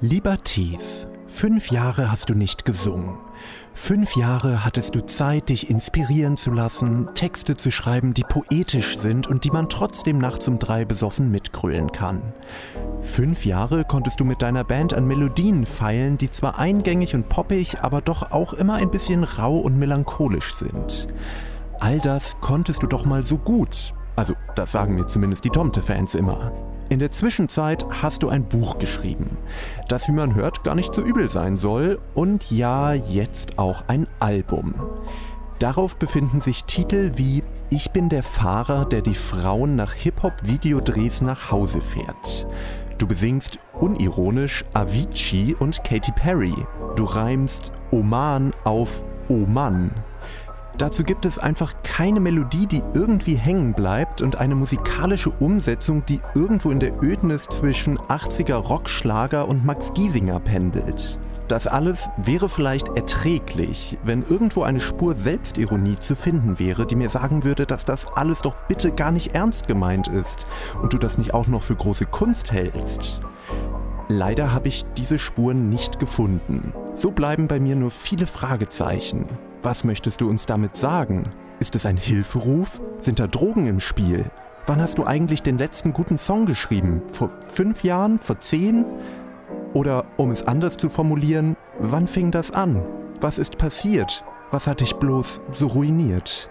Lieber Thies, fünf Jahre hast du nicht gesungen. Fünf Jahre hattest du Zeit, dich inspirieren zu lassen, Texte zu schreiben, die poetisch sind und die man trotzdem nachts um drei besoffen mitgrölen kann. Fünf Jahre konntest du mit deiner Band an Melodien feilen, die zwar eingängig und poppig, aber doch auch immer ein bisschen rau und melancholisch sind. All das konntest du doch mal so gut. Also, das sagen mir zumindest die Tomte-Fans immer. In der Zwischenzeit hast du ein Buch geschrieben, das, wie man hört, gar nicht so übel sein soll. Und ja, jetzt auch ein Album. Darauf befinden sich Titel wie Ich bin der Fahrer, der die Frauen nach Hip-Hop-Videodrehs nach Hause fährt. Du besingst unironisch Avicii und Katy Perry. Du reimst Oman auf Oman. Dazu gibt es einfach keine Melodie, die irgendwie hängen bleibt und eine musikalische Umsetzung, die irgendwo in der Ödnis zwischen 80er Rockschlager und Max Giesinger pendelt. Das alles wäre vielleicht erträglich, wenn irgendwo eine Spur Selbstironie zu finden wäre, die mir sagen würde, dass das alles doch bitte gar nicht ernst gemeint ist und du das nicht auch noch für große Kunst hältst. Leider habe ich diese Spuren nicht gefunden. So bleiben bei mir nur viele Fragezeichen. Was möchtest du uns damit sagen? Ist es ein Hilferuf? Sind da Drogen im Spiel? Wann hast du eigentlich den letzten guten Song geschrieben? Vor fünf Jahren? Vor zehn? Oder um es anders zu formulieren, wann fing das an? Was ist passiert? Was hat dich bloß so ruiniert?